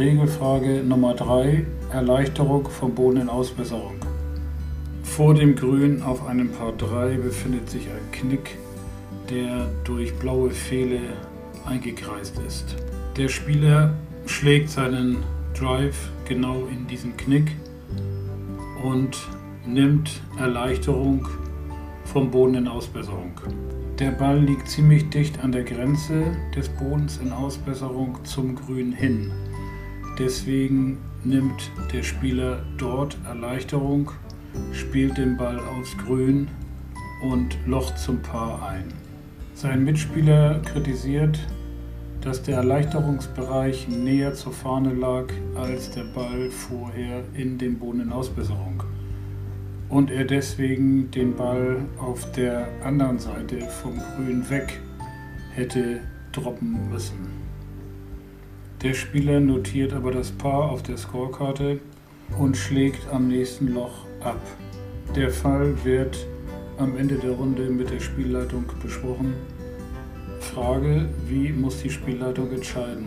Regelfrage Nummer 3. Erleichterung vom Boden in Ausbesserung. Vor dem Grün auf einem Paar 3 befindet sich ein Knick, der durch blaue Pfähle eingekreist ist. Der Spieler schlägt seinen Drive genau in diesen Knick und nimmt Erleichterung vom Boden in Ausbesserung. Der Ball liegt ziemlich dicht an der Grenze des Bodens in Ausbesserung zum Grün hin. Deswegen nimmt der Spieler dort Erleichterung, spielt den Ball aufs Grün und locht zum Paar ein. Sein Mitspieler kritisiert, dass der Erleichterungsbereich näher zur Fahne lag als der Ball vorher in dem Boden in Ausbesserung und er deswegen den Ball auf der anderen Seite vom Grün weg hätte droppen müssen. Der Spieler notiert aber das Paar auf der Scorekarte und schlägt am nächsten Loch ab. Der Fall wird am Ende der Runde mit der Spielleitung besprochen. Frage, wie muss die Spielleitung entscheiden?